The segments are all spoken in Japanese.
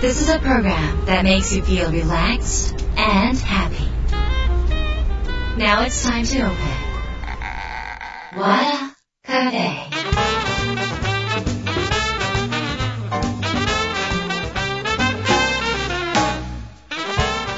This is a program that makes you feel relaxed and happy. Now it's time to open. Wada Cafe.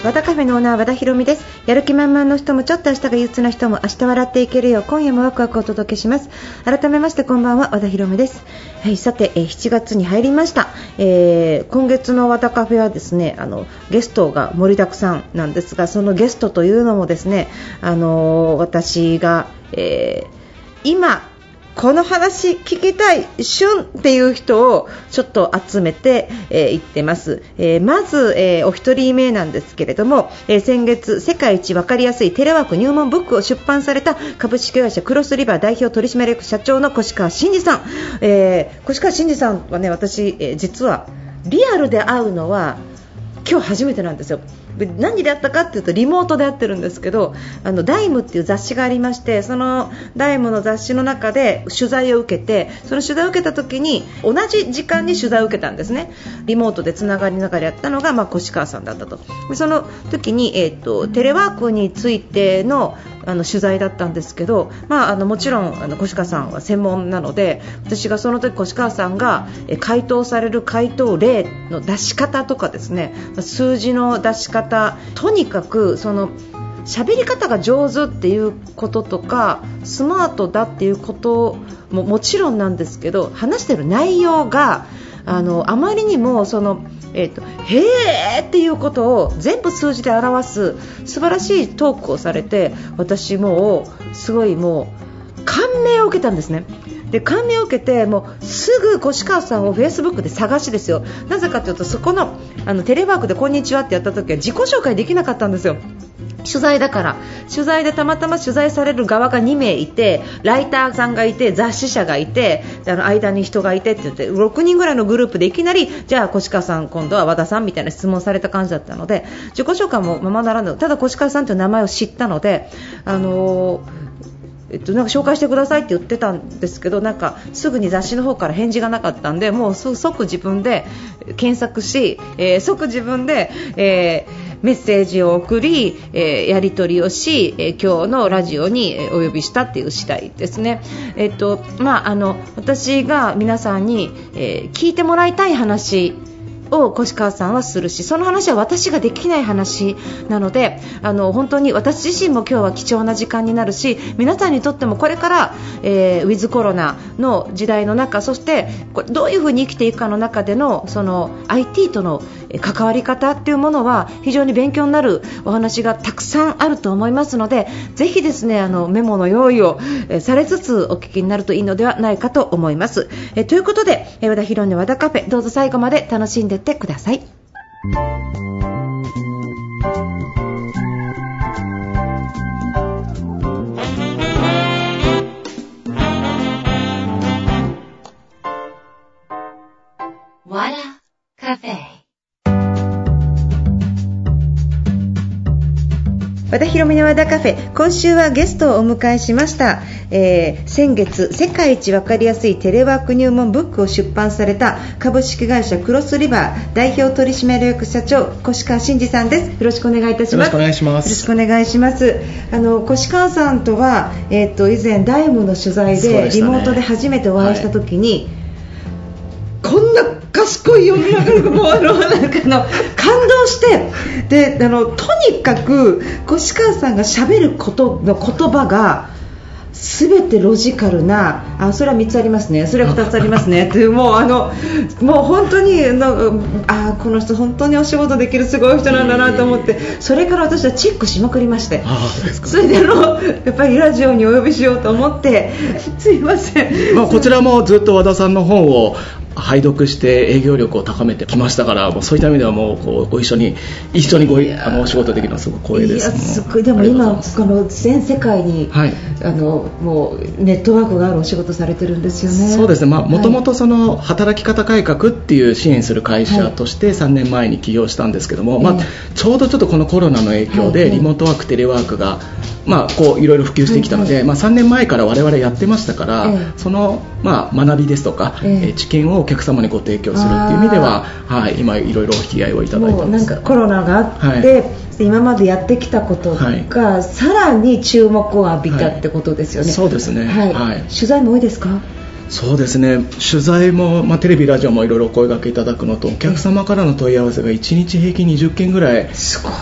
和田カフェのオーナー和田博美です。やる気満々の人もちょっと明日が憂鬱な人も明日笑っていけるよう今夜もワクワクお届けします。改めましてこんばんは和田博美です。はいさて、えー7月に入りました、えー今月の和田カフェはですねあのゲストが盛りだくさんなんですがそのゲストというのもですねあのー私が、えー今この話聞きたい旬っていう人をちょっと集めてい、えーってます、えーまず、えーお一人目なんですけれども、えー先月世界一わかりやすいテレワーク入門ブックを出版された株式会社クロスリバー代表取締役社長の越川真二さん、えー越川真二さんはね私、えー実はリアルで会うのは今日初めてなんですよ。何でやったかっていうとリモートでやってるんですけどあのダイムっていう雑誌がありましてそのダイムの雑誌の中で取材を受けてその取材を受けた時に同じ時間に取材を受けたんですね。リモートでつながりながらやったのが、まあ、越川さんだったと。でその時に、えー、とテレワークについてのあの取材だったんですけど、まあ、あのもちろんあの越川さんは専門なので私がその時越川さんが回答される回答例の出し方とかですね数字の出し方とにかくその喋り方が上手っていうこととかスマートだっていうことももちろんなんですけど話してる内容があのあまりにもその、えーとへーっていうことを全部数字で表す素晴らしいトークをされて私もすごいもう感銘を受けたんですね。で感銘を受けてもうすぐ越川さんをフェイスブックで探しですよ。なぜかというとそこのあのテレワークでこんにちはってやった時は自己紹介できなかったんですよ。取材だから。取材でたまたま取材される側が2名いてライターさんがいて雑誌社がいてあの間に人がいてって言って6人ぐらいのグループでいきなりじゃあ越川さん今度は和田さんみたいな質問された感じだったので自己紹介もままならぬただ越川さんという名前を知ったのであのーえっと、なんか紹介してくださいって言ってたんですけどなんかすぐに雑誌の方から返事がなかったんでもう即自分で検索し、えー即自分で、えーメッセージを送り、えーやり取りをし、えー今日のラジオにお呼びしたっていう次第ですね。えっとまあ、あの私が皆さんに、えー聞いてもらいたい話を越川さんはするしその話は私ができない話なのであの本当に私自身も今日は貴重な時間になるし皆さんにとってもこれから、えーウィズコロナの時代の中そしてこれどういうふうに生きていくかの中でのその IT との関わり方っていうものは非常に勉強になるお話がたくさんあると思いますのでぜひですねあのメモの用意を、されつつお聞きになるといいのではないかと思います。えということで、和田ヒロの和田カフェどうぞ最後まで楽しんでってください。和田博美の和田カフェ今週はゲストをお迎えしました、えー先月世界一わかりやすいテレワーク入門ブックを出版された株式会社クロスリバー代表取締役社長越川真二さんです。よろしくお願いいたします。よろしくお願いします。よろしくお願いします。あの越川さんとは、えー、と以前ダイムの取材でリモートで初めてお会いした時に、こんな賢い読み上がるもうあのなんかの感動して。であのとにかく越川さんがしゃべることの言葉が全てロジカルなあそれは3つありますね。それは2つありますね。っていうもうあのもう本当にあのあこの人本当にお仕事できるすごい人なんだなと思ってそれから私はチェックしまくりまして。それであのやっぱりラジオにお呼びしようと思って。すいません。まあ、こちらもずっと和田さんの本を拝読して営業力を高めてきましたからもうそういった意味ではもうこうご一緒に一緒にごいあのお仕事できるのはすごく光栄です。いやすごい。でも今この全世界に、はい。あのもうネットワークがあるお仕事されてるんですよね。そうですね、まあ、もともはとその働き方改革っていう支援する会社として3年前に起業したんですけども、まあええ、ちょうどちょっとこのコロナの影響はいはいでリモートワーク、テレワークがまあ、こういろいろ普及してきたので、はいまあ、3年前から我々やってましたから、ええ。その、まあ、学びですとか、ええ。えー知見をお客様にご提供するっていう意味では、はい、今いろいろお引き合いをいただいてもうますなんかコロナがあって、はい。今までやってきたことが、さらに注目を浴びたってことですよね、そうですね。はい。はい。取材も多いですか？そうですね。取材も、まあ、テレビ、ラジオもいろいろお声掛けいただくのとお客様からの問い合わせが1日平均20件ぐらい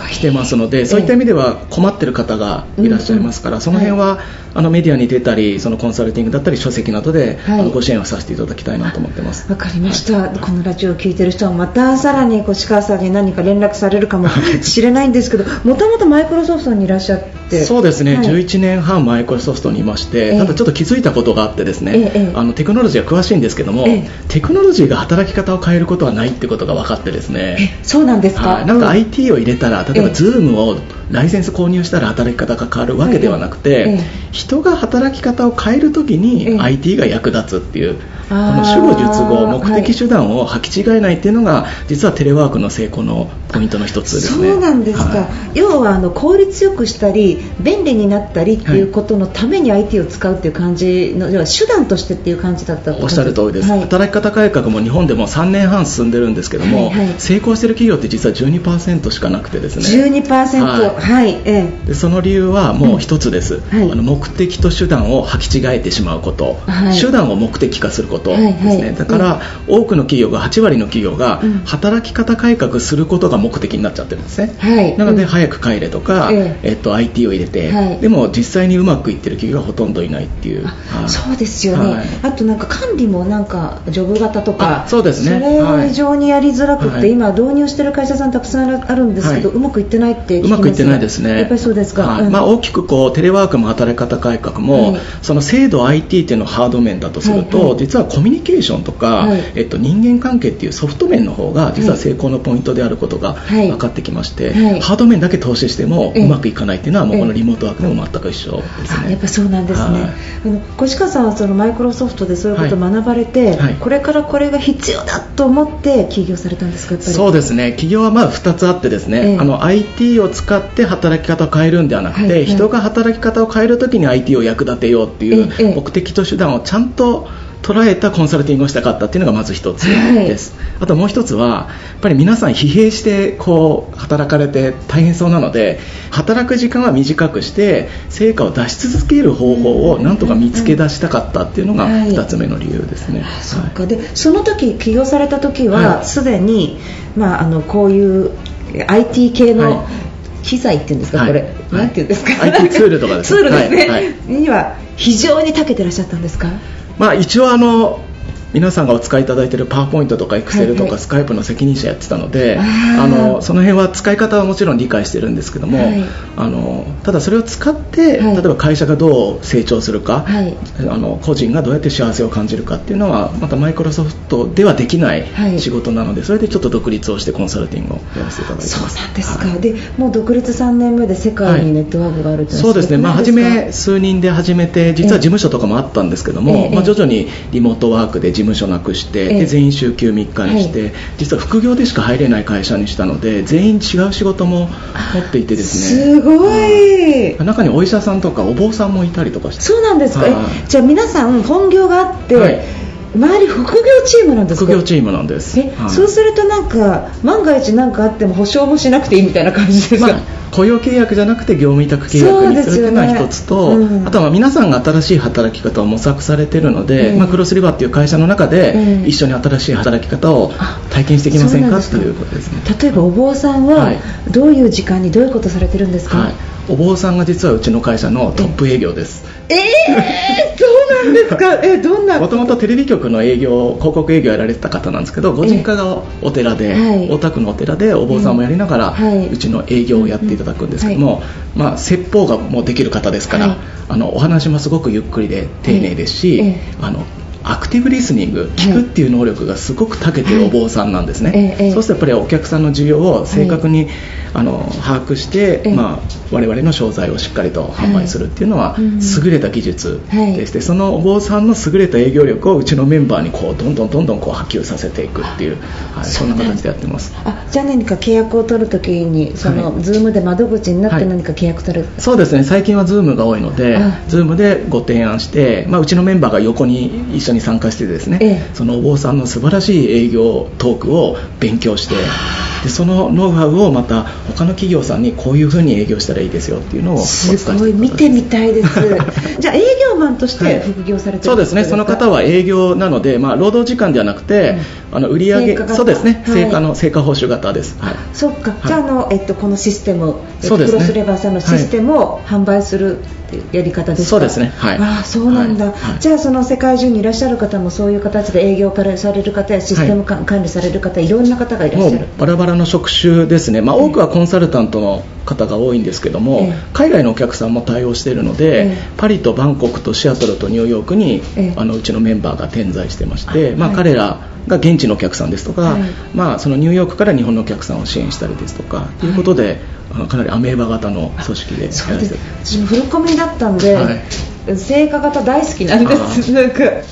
来てますのでそういった意味では困ってる方がいらっしゃいますから、その辺は、あのメディアに出たりそのコンサルティングだったり書籍などで、はい。あのご支援をさせていただきたいなと思ってます。わかりました、このラジオを聞いてる人はまたさらに越川さんに何か連絡されるかもしれないんですけどもともとマイクロソフトにいらっしゃってそうですね、はい。11年半マイクロソフトにいまして、ええ。ただちょっと気づいたことがあってですね、あのテクノロジーは詳しいんですけども、ええ。テクノロジーが働き方を変えることはないってことが分かってですね、えそうなんですか、はい、なんかうん。IT を入れたら例えばええ。Zoom をライセンス購入したら働き方が変わるわけではなくて、ええ。人が働き方を変えるときええ。に IT が役立つっていう、この主語述語目的手段を履き違えないっていうのが実はテレワークの成功のポイントの一つですね。そうなんですか、はい。要はあの効率よくしたり便利になったりっていうことのために IT を使うっていう感じの、要は手段としてっていう感じだったおっしゃる通りです、はい。働き方改革も日本でも3年半進んでるんですけども、はいはい成功してる企業って実は12%しかなくてですね。12%ははい。い、えでその理由はもう一つです、はい。あの目的と手段を履き違えてしまうこと、はい。手段を目的化することですね、はいはい。だから、多くの企業が8割の企業がうん。働き方改革することが目的になっちゃってるんですね、えはい。なので、うん。早く帰れとか、ええ。っと、IT を入れて、はい。でも実際にうまくいってる企業がほとんどいないっていう、はいそうですよね、はい。あとなんか管理もなんかジョブ型とかあそうですね。それを非常にやりづらくって、はい。今導入してる会社さんたくさんあるんですけど、はい。うまくいってないってうまくいってないですね。やっぱりそうですか、まあ、大きくこうテレワークも働き方改革も、はい。その制度 IT っていうのをハード面だとすると、はいははコミュニケーションとか、はい。えっと、人間関係っていうソフト面の方が実は成功のポイントであることがはい。分かってきまして、はい。ハード面だけ投資してもええ。うまくいかないっていうのはもうこのええリモートワークでも全く一緒ですね。あやっぱそうなんですね、はい。あの越川さんはそのマイクロソフトでそういうことを学ばれて、はい。これからこれが必要だと思って起業されたんですかそうですね。企業はまあ2つあってですね、ええ。あの IT を使って働き方を変えるんではなくて、はい。はい。人が働き方を変えるときに IT を役立てようっていうええ。目的と手段をちゃんと捉えたコンサルティングをしたかったっていうのがまず一つです、あともう一つはやっぱり皆さん疲弊してこう働かれて大変そうなので働く時間は短くして成果を出し続ける方法をなんとか見つけ出したかったっていうのがはい。二つ目の理由ですね、あそっか。はいでその時起業された時ははい。すで、に、まあ、あのこういう IT 系のは機材っていうんですか、はい。これ、はい。なんていうんですか。IT ツールとかです ツールですね、はい。はい。には非常に長けてらっしゃったんですか？まあ、一応あの皆さんがお使いいただいているパワーポイントとかエクセルとかスカイプの責任者やってたので、あのその辺は使い方はもちろん理解してるんですけども、はい。あのただそれを使って、はい。例えば会社がどう成長するか、はい。あの個人がどうやって幸せを感じるかっていうのはまたマイクロソフトではできないはい。仕事なので、それでちょっと独立をしてコンサルティングをやらせていただいてそう。なんですか、はい。でもう独立3年目で世界にネットワークがあるそうですね、まあ、初め数人で始めて実は事務所とかもあったんですけども、ええまあ、徐々にリモートワークで事務所なくして、ええ。で全員週休3日にして、実は副業でしか入れない会社にしたので全員違う仕事も持っていてですね。すごい、中にお医者さんとかお坊さんもいたりとかして。そうなんですか、じゃあ皆さん本業があって、はい周り副業チームなんですか副業チームなんです、え、はい。そうするとなんか万が一何かあっても保証もしなくていいみたいな感じですか、まあ、雇用契約じゃなくて業務委託契約にするっていうのは一つと、ねうん。あとはまあ皆さんが新しい働き方を模索されているので、ええ。まあ、クロスリバーっていう会社の中でええ。一緒に新しい働き方を体験していきませんかっていうことですね。例えばお坊さんははい。どういう時間にどういうことされてるんですか、はい、お坊さんが実はうちの会社のトップ営業です。えー、そうなんですか？えどんな？もともとテレビ局の営業広告営業やられてた方なんですけどご実家がお寺で、はい。大田区のお寺でお坊さんもやりながら、はい。うちの営業をやっていただくんですけども、まあ、説法がもうできる方ですから、はい。あのお話もすごくゆっくりで丁寧ですし、ええ。あのアクティブリスニング聞くっていう能力がすごく長けてるお坊さんなんですね、ええそうするとやっぱりお客さんの需要を正確に、あの把握して、まあ、我々の商材をしっかりと販売するっていうのは、優れた技術でして、そのお坊さんの優れた営業力をうちのメンバーにこうどんどんどんどんこう波及させていくっていう、はい、そんな形でやってます。あじゃあ何か契約を取るときにその、はい、 Zoom で窓口になって何か契約取る、はい、そうですね。最近は Zoom が多いので Zoom でご提案して、まあ、うちのメンバーが横に一緒に参加してですね、ええ、そのお坊さんの素晴らしい営業トークを勉強してでそのノウハウをまた他の企業さんにこういうふうに営業したらいいですよっていうのをすごい見てみたいです。じゃあ営業マンとして副業されてる、はい、そうですね。その方は営業なので、まあ、労働時間ではなくて、うん、あの売上そうですね、成果の成果報酬型です、はい、そっか、じゃあの、えっと、このシステム、そうですね、クロスレバーさんのシステムを販売する、やり方ですそうですね、はい、あそうなんだ、はい、じゃあその世界中にいらっしゃる方もそういう形で営業からされる方やシステム管理される方、い、ろんな方がいらっしゃる。バラバラの職種ですね、まあ、多くはコンサルタントの方が多いんですけども、え海外のお客さんも対応しているので、えパリとバンコクとシアトルとニューヨークに、えあのうちのメンバーが点在してまして、まあ、彼らが現地のお客さんですとか、はい、まあ、そのニューヨークから日本のお客さんを支援したりですとかとい。うことで、はい、かなりアメーバ型の組織でやらせて。私もフルコミだったんで、はい、成果型大好きなんです。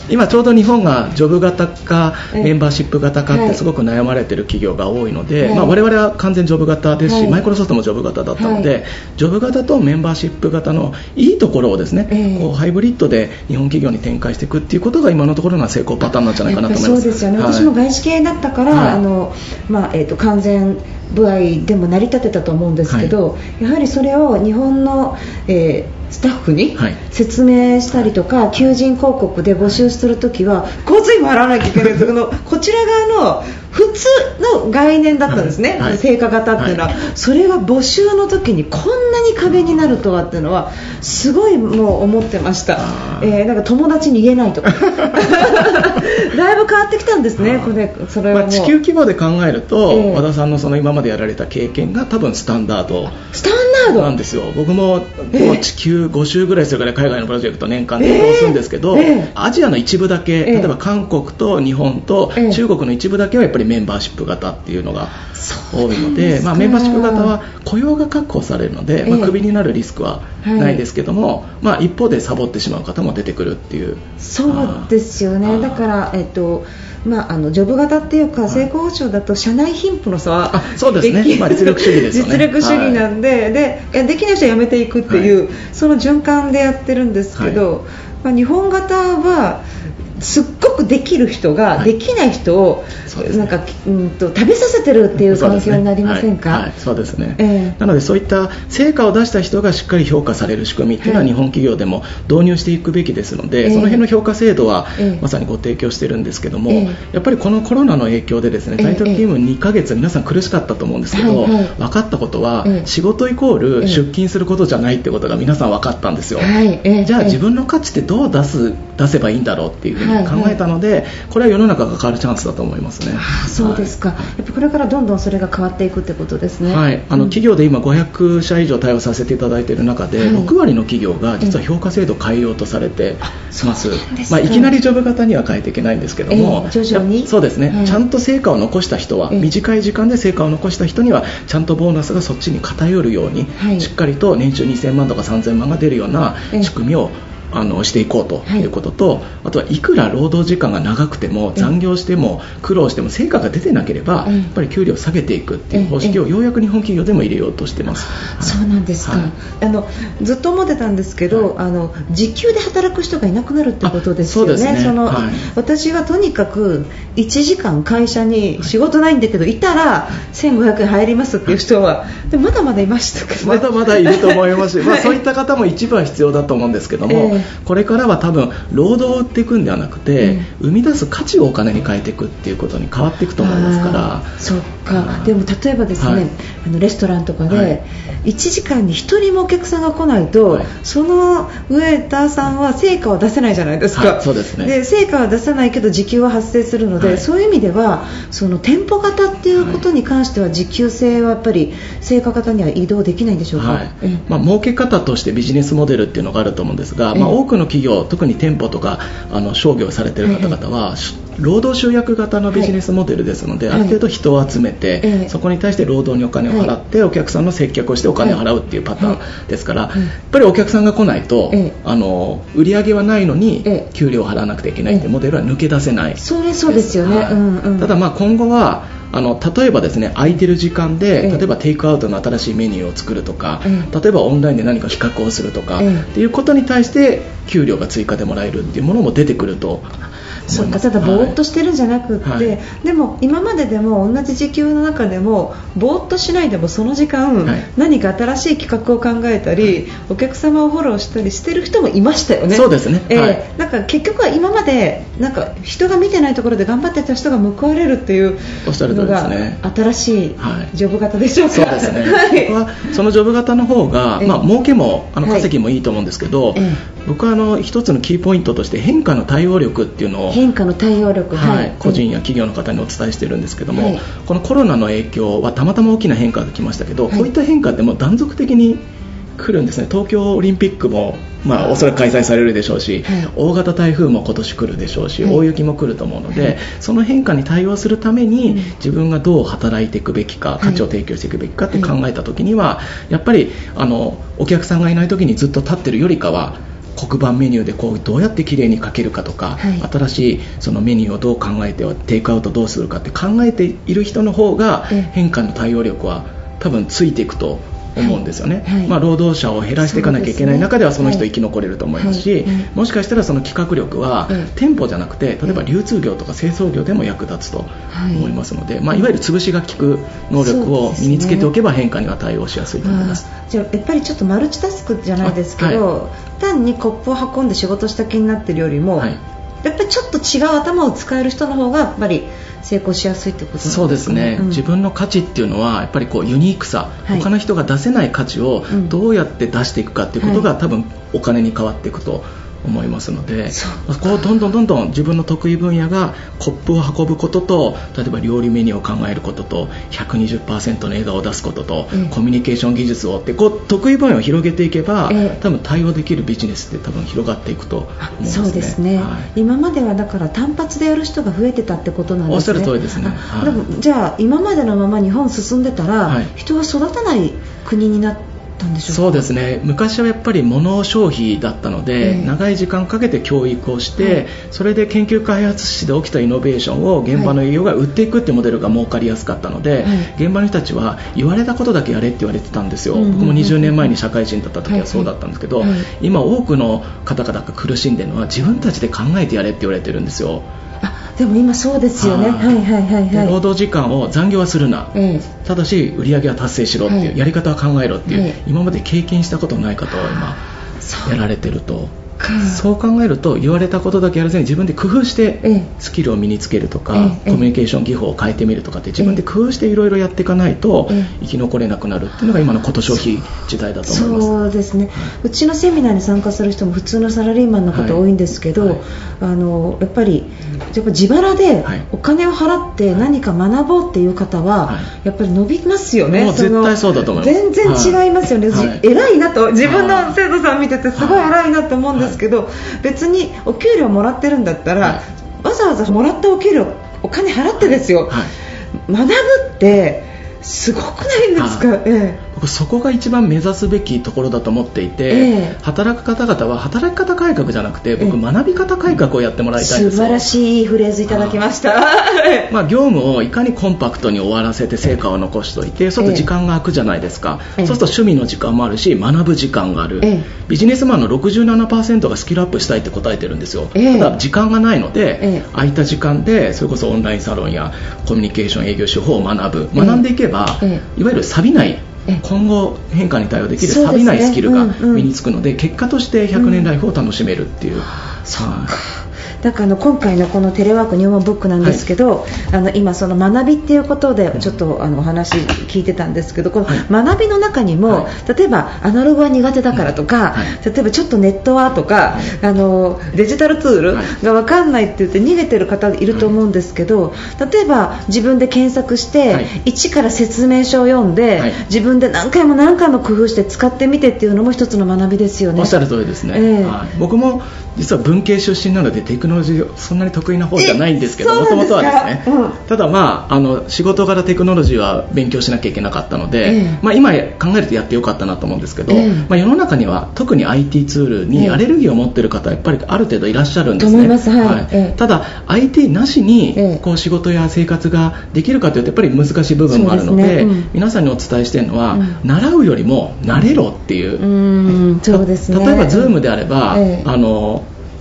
今ちょうど日本がジョブ型かメンバーシップ型かってすごく悩まれてる企業が多いので、はいまあ、我々は完全ジョブ型ですし、はい、マイクロソフトもジョブ型だったので、はい、ジョブ型とメンバーシップ型のいいところをですね、えー、こうハイブリッドで日本企業に展開していくっていうことが今のところの成功パターンなんじゃないかなと思います。そうですよね、私も外資系だったから、あのまあえーと、と完全部合でも成り立てたと思うんですけど、やはりそれを日本の、えースタッフに説明したりとか、はい、求人広告で募集するときは交通費も払わなきゃいけないこの こちら側の普通の概念だったんですね、はい、成果型っていうのは、はい、それが募集の時にこんなに壁になるとはっていうのはすごいもう思ってました、えー、なんか友達に言えないとか。だいぶ変わってきたんですねこれそれは、まあ、地球規模で考えると、えー、和田さんのその今までやられた経験が多分スタンダード。スタンダードなんですよ。僕も地球5周ぐらいするから海外のプロジェクト年間で移動するんですけど、えー、アジアの一部だけ例えば韓国と日本と中国の一部だけはやっぱりメンバーシップ型っていうのが多いのでまあ、メンバーシップ型は雇用が確保されるので、まあ、クビになるリスクはないですけども、はい、まあ、一方でサボってしまう方も出てくるっていう。そうですよね。だから、えっとまあ、あのジョブ型っていうか成功保証だと社内貧富の差はそうですね、まあ、実力主義ですよね。実力主義なんではい、でできない人は辞めていくっていう、はい、その循環でやってるんですけど、まあ、日本型はすっごくできる人ができない人を、なんか、うんと食べさせてるっていう環境になりませんか？そうですね、はい。はい、えー、なのでそういった成果を出した人がしっかり評価される仕組みっていうのは日本企業でも導入していくべきですので、その辺の評価制度はまさにご提供してるんですけども、やっぱりこのコロナの影響でですね在宅勤務2ヶ月皆さん苦しかったと思うんですけど、はいはい、分かったことは、仕事イコール出勤することじゃないってことが皆さん分かったんですよ、じゃあ自分の価値ってどう出す出せばいいんだろうっていうふうに考えたので、これは世の中が変わるチャンスだと思いますね。あそうですか、はい、やっぱこれからどんどんそれが変わっていくってことですね。はい、あの、企業で今500社以上対応させていただいている中で、はい、6割の企業が実は評価制度変えようとされてます。まあいきなりジョブ型には変えていけないんですけども、えー、徐々に？そうですね、ちゃんと成果を残した人は、短い時間で成果を残した人にはちゃんとボーナスがそっちに偏るように、しっかりと年収2000万とか3000万が出るような仕組みをあのしていこうとい。うことと、はい、あとはいくら労働時間が長くても残業しても苦労しても成果が出てなければ、やっぱり給料を下げていくっていう方式をようやく日本企業でも入れようとしてます、そうなんですか、はい、あのずっと思ってたんですけど、はい、あの時給で働く人がいなくなるってことですよね。その、私はとにかく1時間会社に仕事ないんだけどいたら1500円入りますっていう人はでまだまだいましたけど、ね、まだまだいると思いますし、まあ、そういった方も一部は必要だと思うんですけども、えーこれからは多分労働を売っていくんではなくて、うん、生み出す価値をお金に変えていくっていうことに変わっていくと思いますから。そっか。でも例えばですね、はい、あのレストランとかで、はい、1時間に1人もお客さんが来ないと、はい、そのウェーターさんは成果を出せないじゃないですか、そうですね。で成果は出さないけど時給は発生するので、そういう意味ではその店舗型っていうことに関しては時給制はやっぱり成果型には移動できないんでしょうか、はい。まあ、儲け方としてビジネスモデルっていうのがあると思うんですが、まあ、多くの企業特に店舗とかあの商業されてる方々は、労働集約型のビジネスモデルですので、ある程度人を集めて、そこに対して労働にお金を払って、お客さんの接客をしてお金を払うっていうパターンですから、やっぱりお客さんが来ないと、あの売り上げはないのに給料を払わなくてはいけないっていうモデルは抜け出せない。それそうですよね、ただまあ今後はあの例えばですね空いてる時間で、例えばテイクアウトの新しいメニューを作るとか、例えばオンラインで何か企画をするとか、っていうことに対して給料が追加でもらえるっていうものも出てくるとそうかただぼーっとしてるんじゃなくって、はい、でも今まででも同じ時給の中でもぼーっとしないでもその時間、はい、何か新しい企画を考えたり、お客様をフォローしたりしてる人もいましたよね。そうですね、えー、はい、なんか結局は今までなんか人が見てないところで頑張ってた人が報われるっていうのが新しいジョブ型でしょうか、そうですね、はい、そのジョブ型の方が、まあ儲けもあの稼ぎもいいと思うんですけど、僕はあの一つのキーポイントとして変化の対応力っていうのを変化の対応力、はい、個人や企業の方にお伝えしてるんですけども、はい、このコロナの影響はたまたま大きな変化が来ましたけど、はい、こういった変化っても断続的に来るんですね。東京オリンピックも、まあ、おそらく開催されるでしょうし、はい、大型台風も今年来るでしょうし、大雪も来ると思うので、その変化に対応するために、自分がどう働いていくべきか価値を提供していくべきかって考えた時には、やっぱりあのお客さんがいない時にずっと立ってるよりかは黒板メニューでこうどうやってきれいに書けるかとか、はい、新しいそのメニューをどう考えてテイクアウトどうするかって考えている人の方が変化の対応力は多分ついていくと思うんですよね、はいはい、まあ、労働者を減らしていかなきゃいけない中ではその人生き残れると思いますし、もしかしたらその企画力は店舗じゃなくて例えば流通業とか製造業でも役立つと思いますので、まあ、いわゆる潰しが効く能力を身につけておけば変化には対応しやすいと思います。じゃあやっぱりちょっとマルチタスクじゃないですけど、単にコップを運んで仕事した気になってるよりも、やっぱりちょっと違う頭を使える人の方がやっぱり成功しやすいってことですか、ね、そうですね、うん、自分の価値っていうのはやっぱりこうユニークさ、はい、他の人が出せない価値をどうやって出していくかっていうことが、多分お金に変わっていくと思いますのでこうどんどんどんどん自分の得意分野がコップを運ぶことと例えば料理メニューを考えることと120%の笑顔を出すことと、うん、コミュニケーション技術をってこう得意分野を広げていけば、えー、多分対応できるビジネスって多分広がっていくと思います、ね、そうですね、はい、今まではだから単発でやる人が増えてたってことなんですね。おっしゃる通りですね、はい、じゃあ今までのまま日本進んでたら、はい、人は育たない国になってったんでしょうそうですね。昔はやっぱり物消費だったので、えー、長い時間かけて教育をして、はい、それで研究開発室で起きたイノベーションを現場の営業が売っていくっていうモデルが儲かりやすかったので、はい、現場の人たちは言われたことだけやれって言われてたんですよ、僕も20年前に社会人だった時はそうだったんですけど、はいはい、今多くの方々が苦しんでるのは自分たちで考えてやれって言われてるんですよでも今そうですよね、はい。はいはいはい、労働時間を残業はするな、ええ、ただし売り上げは達成しろっていう、はい、やり方は考えろっていう、え、今まで経験したことない方は今やられてるとそう考えると言われたことだけやらずに自分で工夫してスキルを身につけるとか、コミュニケーション技法を変えてみるとかって自分で工夫していろいろやっていかないと生き残れなくなるっていうのが今のこと消費時代だと思います。そうですね、うちのセミナーに参加する人も普通のサラリーマンの方多いんですけど、はい。はい、あのやっぱりやっぱ自腹でお金を払って何か学ぼうっていう方は、やっぱり伸びますよね、絶対そうだと思います。全然違いますよね、はい、偉いなと自分の生徒さん見ててすごい偉いなと思うんですけど、別にお給料もらってるんだったら、わざわざもらったお給料お金払ってですよ、学ぶってすごくないですか、ええ、僕そこが一番目指すべきところだと思っていて、ええ、働く方々は働き方改革じゃなくて僕、学び方改革をやってもらいたいんです素晴らしいフレーズいただきました、まあ、業務をいかにコンパクトに終わらせて成果を残しておいてそうすると時間が空くじゃないですか、そうすると趣味の時間もあるし学ぶ時間がある、ビジネスマンの67%がスキルアップしたいって答えてるんですよ、ただ時間がないので、空いた時間でそれこそオンラインサロンやコミュニケーション営業手法を学ぶ。学んでいけば、いわゆる錆びない今後変化に対応できる錆びないスキルが身につくので、結果として100年ライフを楽しめるっていう。だからあの今回のこのテレワーク入門ブックなんですけど、はい、あの今、その学びっていうことでちょっとあのお話聞いてたんですけどこの学びの中にも、はい、例えばアナログは苦手だからとか、はい、例えばちょっとネットはとか、あのデジタルツールが分かんないって言って逃げてる方いると思うんですけど例えば自分で検索して、一から説明書を読んで、自分で何回も何回も工夫して使ってみてっていうのも一つの学びですよね。おっしゃる通りですね、えー、僕も実は文系出身なのでテクノロジーそんなに得意な方じゃないんですけどえもともとはですね、うん。ただまああの仕事柄テクノロジーは勉強しなきゃいけなかったので、ええ。まあ、今考えるとやってよかったなと思うんですけど、ええ。まあ、世の中には特に IT ツールえにえアレルギーを持っている方はやっぱりある程度いらっしゃるんですね。と思います。はい。ええ。ただ IT なしにええ。こう仕事や生活ができるかというとやっぱり難しい部分もあるのでね。うん。皆さんにお伝えしているのは、うん。習うよりも慣れろっていう。うーん。そうですね。例えば Zoom であれば、ええ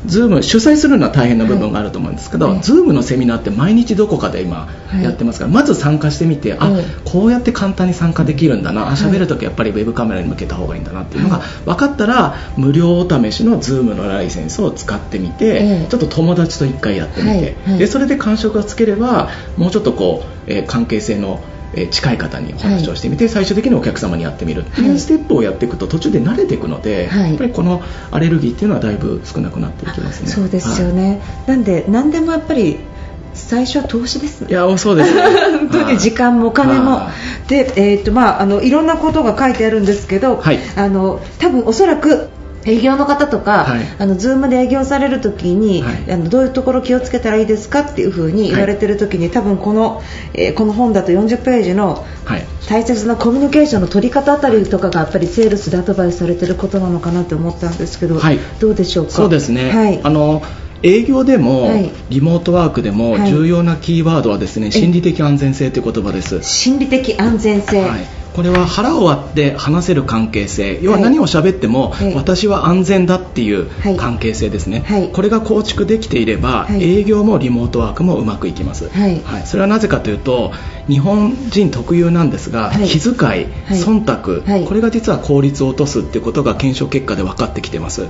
あの Zoom 主催するのは大変な部分があると思うんですけど、はい。Zoom のセミナーって毎日どこかで今はい。やってますから、まず参加してみて、あえこうやって簡単に参加できるんだな、あい。喋るときやっぱりウェブカメラに向けた方がいいんだなっていうのがはい。分かったら、無料お試しの Zoom のライセンスを使ってみて、ええ。ちょっと友達と1回やってみて、はい。はい。でそれで感触がつければもうちょっとこう、えー関係性のえー近い方にお話をしてみて、最終的にお客様にやってみる。ってい。はいうステップをやっていくと途中で慣れていくので、はい。やっぱりこのアレルギーっていうのはだいぶ少なくなっていきますね。そうですよね、なんで何でもやっぱり最初は投資ですね。はい。いやそうですね。本当に時間もお金も。はで、えーとまあ、あのいろんなことが書いてあるんですけど、はい。あの多分おそらく営業の方とか、はい。あの Zoom で営業されるときに、はい。あのどういうところ気をつけたらいいですかっていうふうに言われてるときに、多分この、えーこの本だと40ページのはい。大切なコミュニケーションの取り方あたりとかがやっぱりセールスでアドバイスされてることなのかなと思ったんですけど、はい。どうでしょうか？そうですね、はい。あの営業でも、はい。リモートワークでもはい。重要なキーワードはですね、心理的安全性という言葉です。心理的安全性、はい、これは腹を割って話せる関係性。要ははい何を喋っても、はい。私は安全だっていうはい。関係性ですね、はい。これが構築できていれば、はい。営業もリモートワークもうまくいきます、はい。それはなぜかというと日本人特有なんですが、はい。気遣い、はい。忖度、はい。これが実は効率を落とすっていうことが検証結果で分かってきてます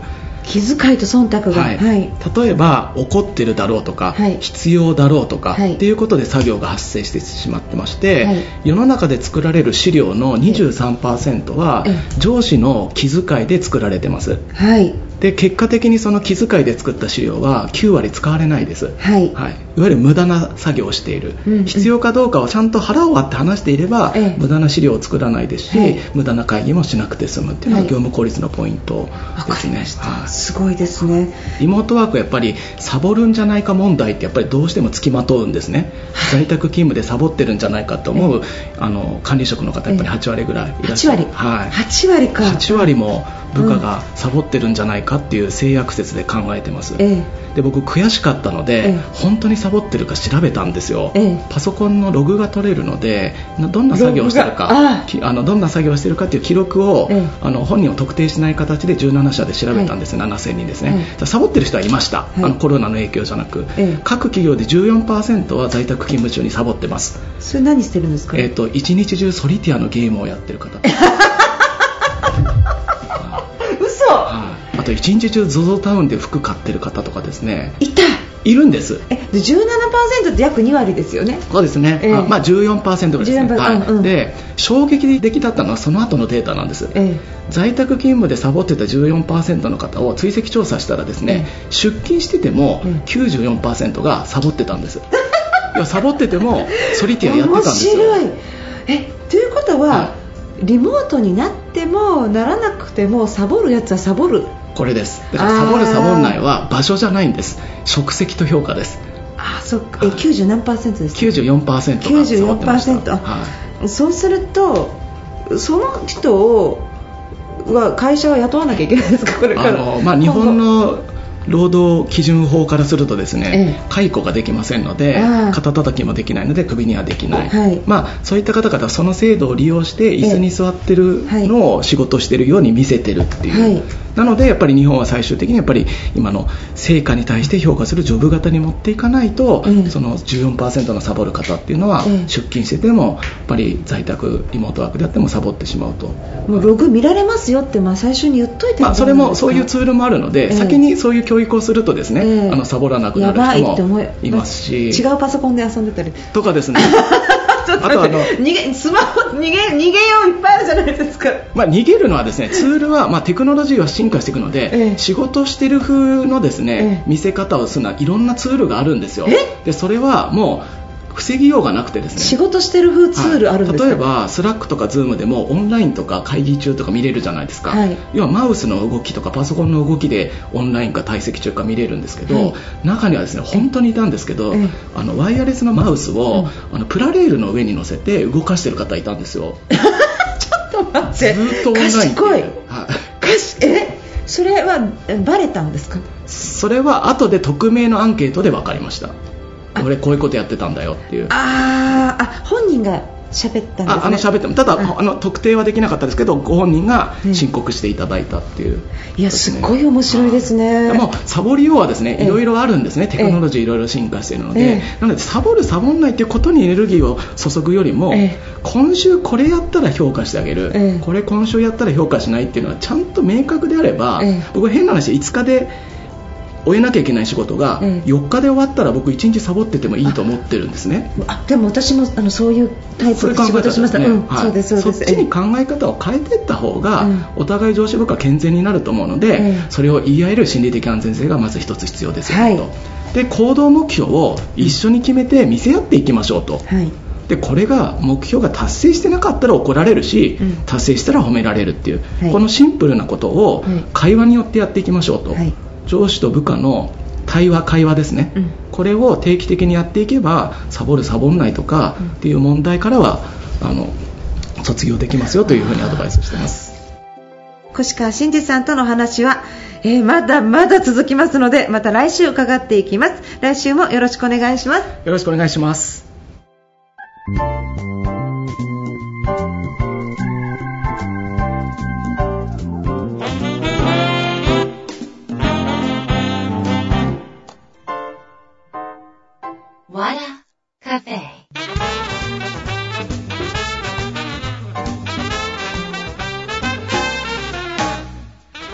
気遣いと忖度が、はい。はい。例えば怒ってるだろうとか、はい。必要だろうとか、はい。っていうことで作業が発生してしまってまして、はい。世の中で作られる資料の23%はえ。上司の気遣いで作られてます。はいで結果的にその気遣いで作った資料は9割使われないです。はい。はい、いわゆる無駄な作業をしている、うんうん。必要かどうかをちゃんと腹を割って話していれば、ええ。無駄な資料を作らないですし、はい無駄な会議もしなくて済むっていうのがはい。業務効率のポイントわですね。はい。すごいですね。リモートワークはやっぱりサボるんじゃないか問題ってやっぱりどうしてもつきまとうんですね、在宅勤務でサボってるんじゃないかと思う、あの管理職の方やっぱり8割ぐらいいらっしゃる、8割。はい、8割か。8割も部下がサボってるんじゃないかっていう性悪説で考えてます、えで僕悔しかったので、ええ。本当にサボってるか調べたんですよ、ええ。パソコンのログが取れるのでなどんな作業をしてるかきあのどんな作業をしてるかっていう記録を、ええ。あの本人を特定しない形で17社で調べたんです、7000人ですね、サボってる人はいました、い。あのコロナの影響じゃなく、ええ。各企業で14%は在宅勤務中にサボってます、それ何してるんですか、えっと一日中ソリティアのゲームをやってる方。嘘。はと一日中 ZOZO タウンで服買ってる方とかですね。い。たいるんです。えで17%って約2割ですよね。そうですね、ええ。あまあ、14%ぐらいですね、14%はい。うんうん。で衝撃的だったのはその後のデータなんです、え在宅勤務でサボってた14%の方を追跡調査したらですね、出勤しててもええ94%がサボってたんです。いやサボっててもソリえティアやってたんですよ。面白い。えということは、はリモートになってもならなくてもサボるやつはサボるこれです。だからサボるサボんないは場所じゃないんです。職責と評価です。あそっか。えはい90何パーセントですか？94%がサボってました94%はい。そうするとその人をは会社は雇わなきゃいけないですか？これから。あのまあ、日本の労働基準法からするとですね、ええ。解雇ができませんので肩たたきもできないのでクビにはできない、はい。まあ、そういった方々はその制度を利用して椅子に座ってるのを仕事してるように見せてるっていう、はいなのでやっぱり日本は最終的にやっぱり今の成果に対して評価するジョブ型に持っていかないと、ええその14%のサボる方っていうのは、ええ出勤しててもやっぱり在宅リモートワークであってもサボってしまうと。もうログ見られますよってまあ最初に言っといてまあ、それもそういうツーールもあるので、ええ先にそういう教育をするとですね、ええあのサボらなくなる人もいますし。違うパソコンで遊んでたり。とかですね ちょっとあとあの待って逃げスマホ逃げ逃げよういっぱいあるじゃないですか。まあ、逃げるのはですねツールは、まあ、テクノロジーは進化していくので、ええ。仕事してる風のですね、ええ。見せ方をするのはいろんなツールがあるんですよ。え？でそれはもう防ぎようがなくてですね仕事してる風ツールあるんですか、はい、例えば Slack とか Zoom でもオンラインとか会議中とか見れるじゃないですか、はい、要はマウスの動きとかパソコンの動きでオンラインか退席中か見れるんですけど、はい、中にはですね本当にいたんですけど、あのワイヤレスのマウスを、あのプラレールの上に乗せて動かしてる方いたんですよちょっと待ってずっとオンライン賢い、はい、えそれはバレたんですかそれは後で匿名のアンケートで分かりました俺こういうことやってたんだよっていう。ああ本人が喋ったんです、ね、あの喋ってもただ、あの特定はできなかったですけどご本人が申告していただいたっていう、ね、いやすごい面白いですね。もサボりようはですねいろいろあるんですね。テクノロジーいろいろ進化しているので、なのでサボるサボんないっていうことにエネルギーを注ぐよりも、今週これやったら評価してあげる、これ今週やったら評価しないっていうのはちゃんと明確であれば、僕変な話5日で終えなきゃいけない仕事が4日で終わったら僕1日サボっててもいいと思ってるんですね。あでも私もあのそういうタイプで仕事しました、ね。うん。はい、そうですそっちに考え方を変えていった方が、お互い上司部下健全になると思うので、それを言い合える心理的安全性がまず一つ必要ですよ、はい、と。で行動目標を一緒に決めて見せ合っていきましょうと、はい。でこれが目標が達成してなかったら怒られるし、うん、達成したら褒められるっていう、はい、このシンプルなことを会話によってやっていきましょうと、はい、上司と部下の対話会話ですね、うん、これを定期的にやっていけばサボるサボんないとかっていう問題からはあの卒業できますよというふうにアドバイスしてます。越川真司さんとの話は、えー、まだまだ続きますのでまた来週伺っていきます。来週もよろしくお願いします。よろしくお願いします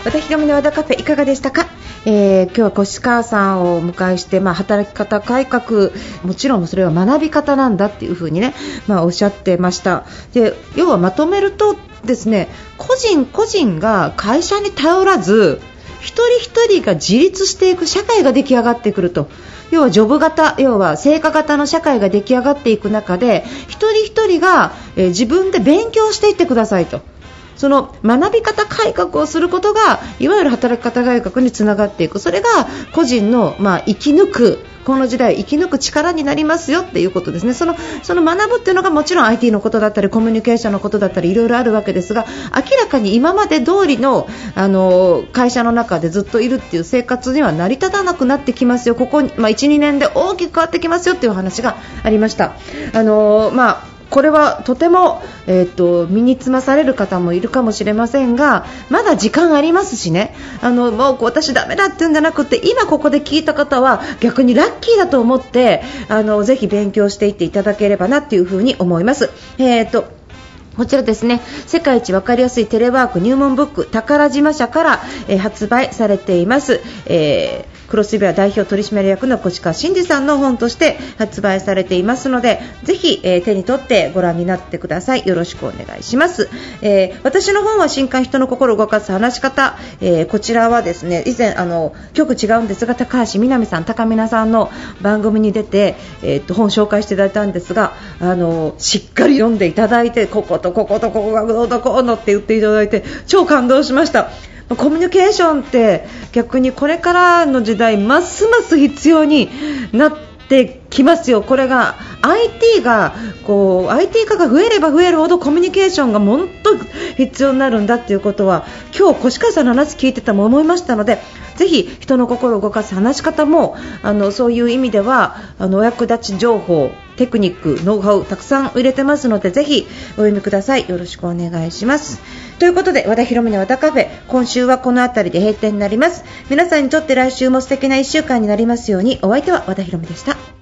和田ひろみの和田カフェいかがでしたか、えー、今日は越川さんをお迎えして、まあ、働き方改革もちろんそれは学び方なんだっていう風にね、まあ、おっしゃってました。で要はまとめるとですね個人個人が会社に頼らず一人一人が自立していく社会が出来上がってくると。要はジョブ型要は成果型の社会が出来上がっていく中で一人一人が、えー、自分で勉強していってくださいと。その学び方改革をすることがいわゆる働き方改革につながっていく。それが個人の、まあ、生き抜くこの時代生き抜く力になりますよっていうことですね。そのその学ぶっていうのがもちろん IT のことだったりコミュニケーションのことだったりいろいろあるわけですが明らかに今まで通りのあの会社の中でずっといるっていう生活には成り立たなくなってきますよ。ここ、まあ、1、2年で大きく変わってきますよっていう話がありました。あのまあこれはとても、えーと、身につまされる方もいるかもしれませんがまだ時間ありますしね。あのもう私ダメだって言うんじゃなくて今ここで聞いた方は逆にラッキーだと思ってあのぜひ勉強していっていただければなというふうに思います。えーとこちらですね。世界一わかりやすいテレワーク入門ブック宝島社から、えー、発売されています、えークロスビア代表取締役の越川真司さんの本として発売されていますのでぜひ、えー、手に取ってご覧になってください。よろしくお願いします、えー、私の本は新刊人の心を動かす話し方、えー、こちらはですね以前あの局違うんですが高橋みなみさん高見菜さんの番組に出て、え、っと本紹介していただいたんですがあのしっかり読んでいただいてこことこことここがどうのこうのって言っていただいて超感動しました。コミュニケーションって逆にこれからの時代ますます必要になってきますよ、これが IT がこう IT 化が増えれば増えるほどコミュニケーションが本当必要になるんだということは今日、越川さんの話聞いてたも思いましたのでぜひ人の心を動かす話し方もあのそういう意味ではあのお役立ち情報テクニック、ノウハウたくさん入れてますのでぜひお読みください。よろしくお願いします。ということで和田博美の和田カフェ今週はこの辺りで閉店になります皆さんにとって来週も素敵な1週間になりますようにお相手は和田博美でした